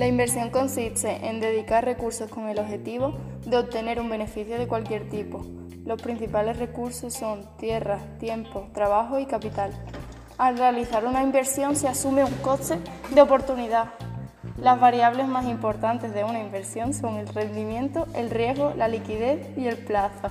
La inversión consiste en dedicar recursos con el objetivo de obtener un beneficio de cualquier tipo. Los principales recursos son tierra, tiempo, trabajo y capital. Al realizar una inversión se asume un coste de oportunidad. Las variables más importantes de una inversión son el rendimiento, el riesgo, la liquidez y el plazo.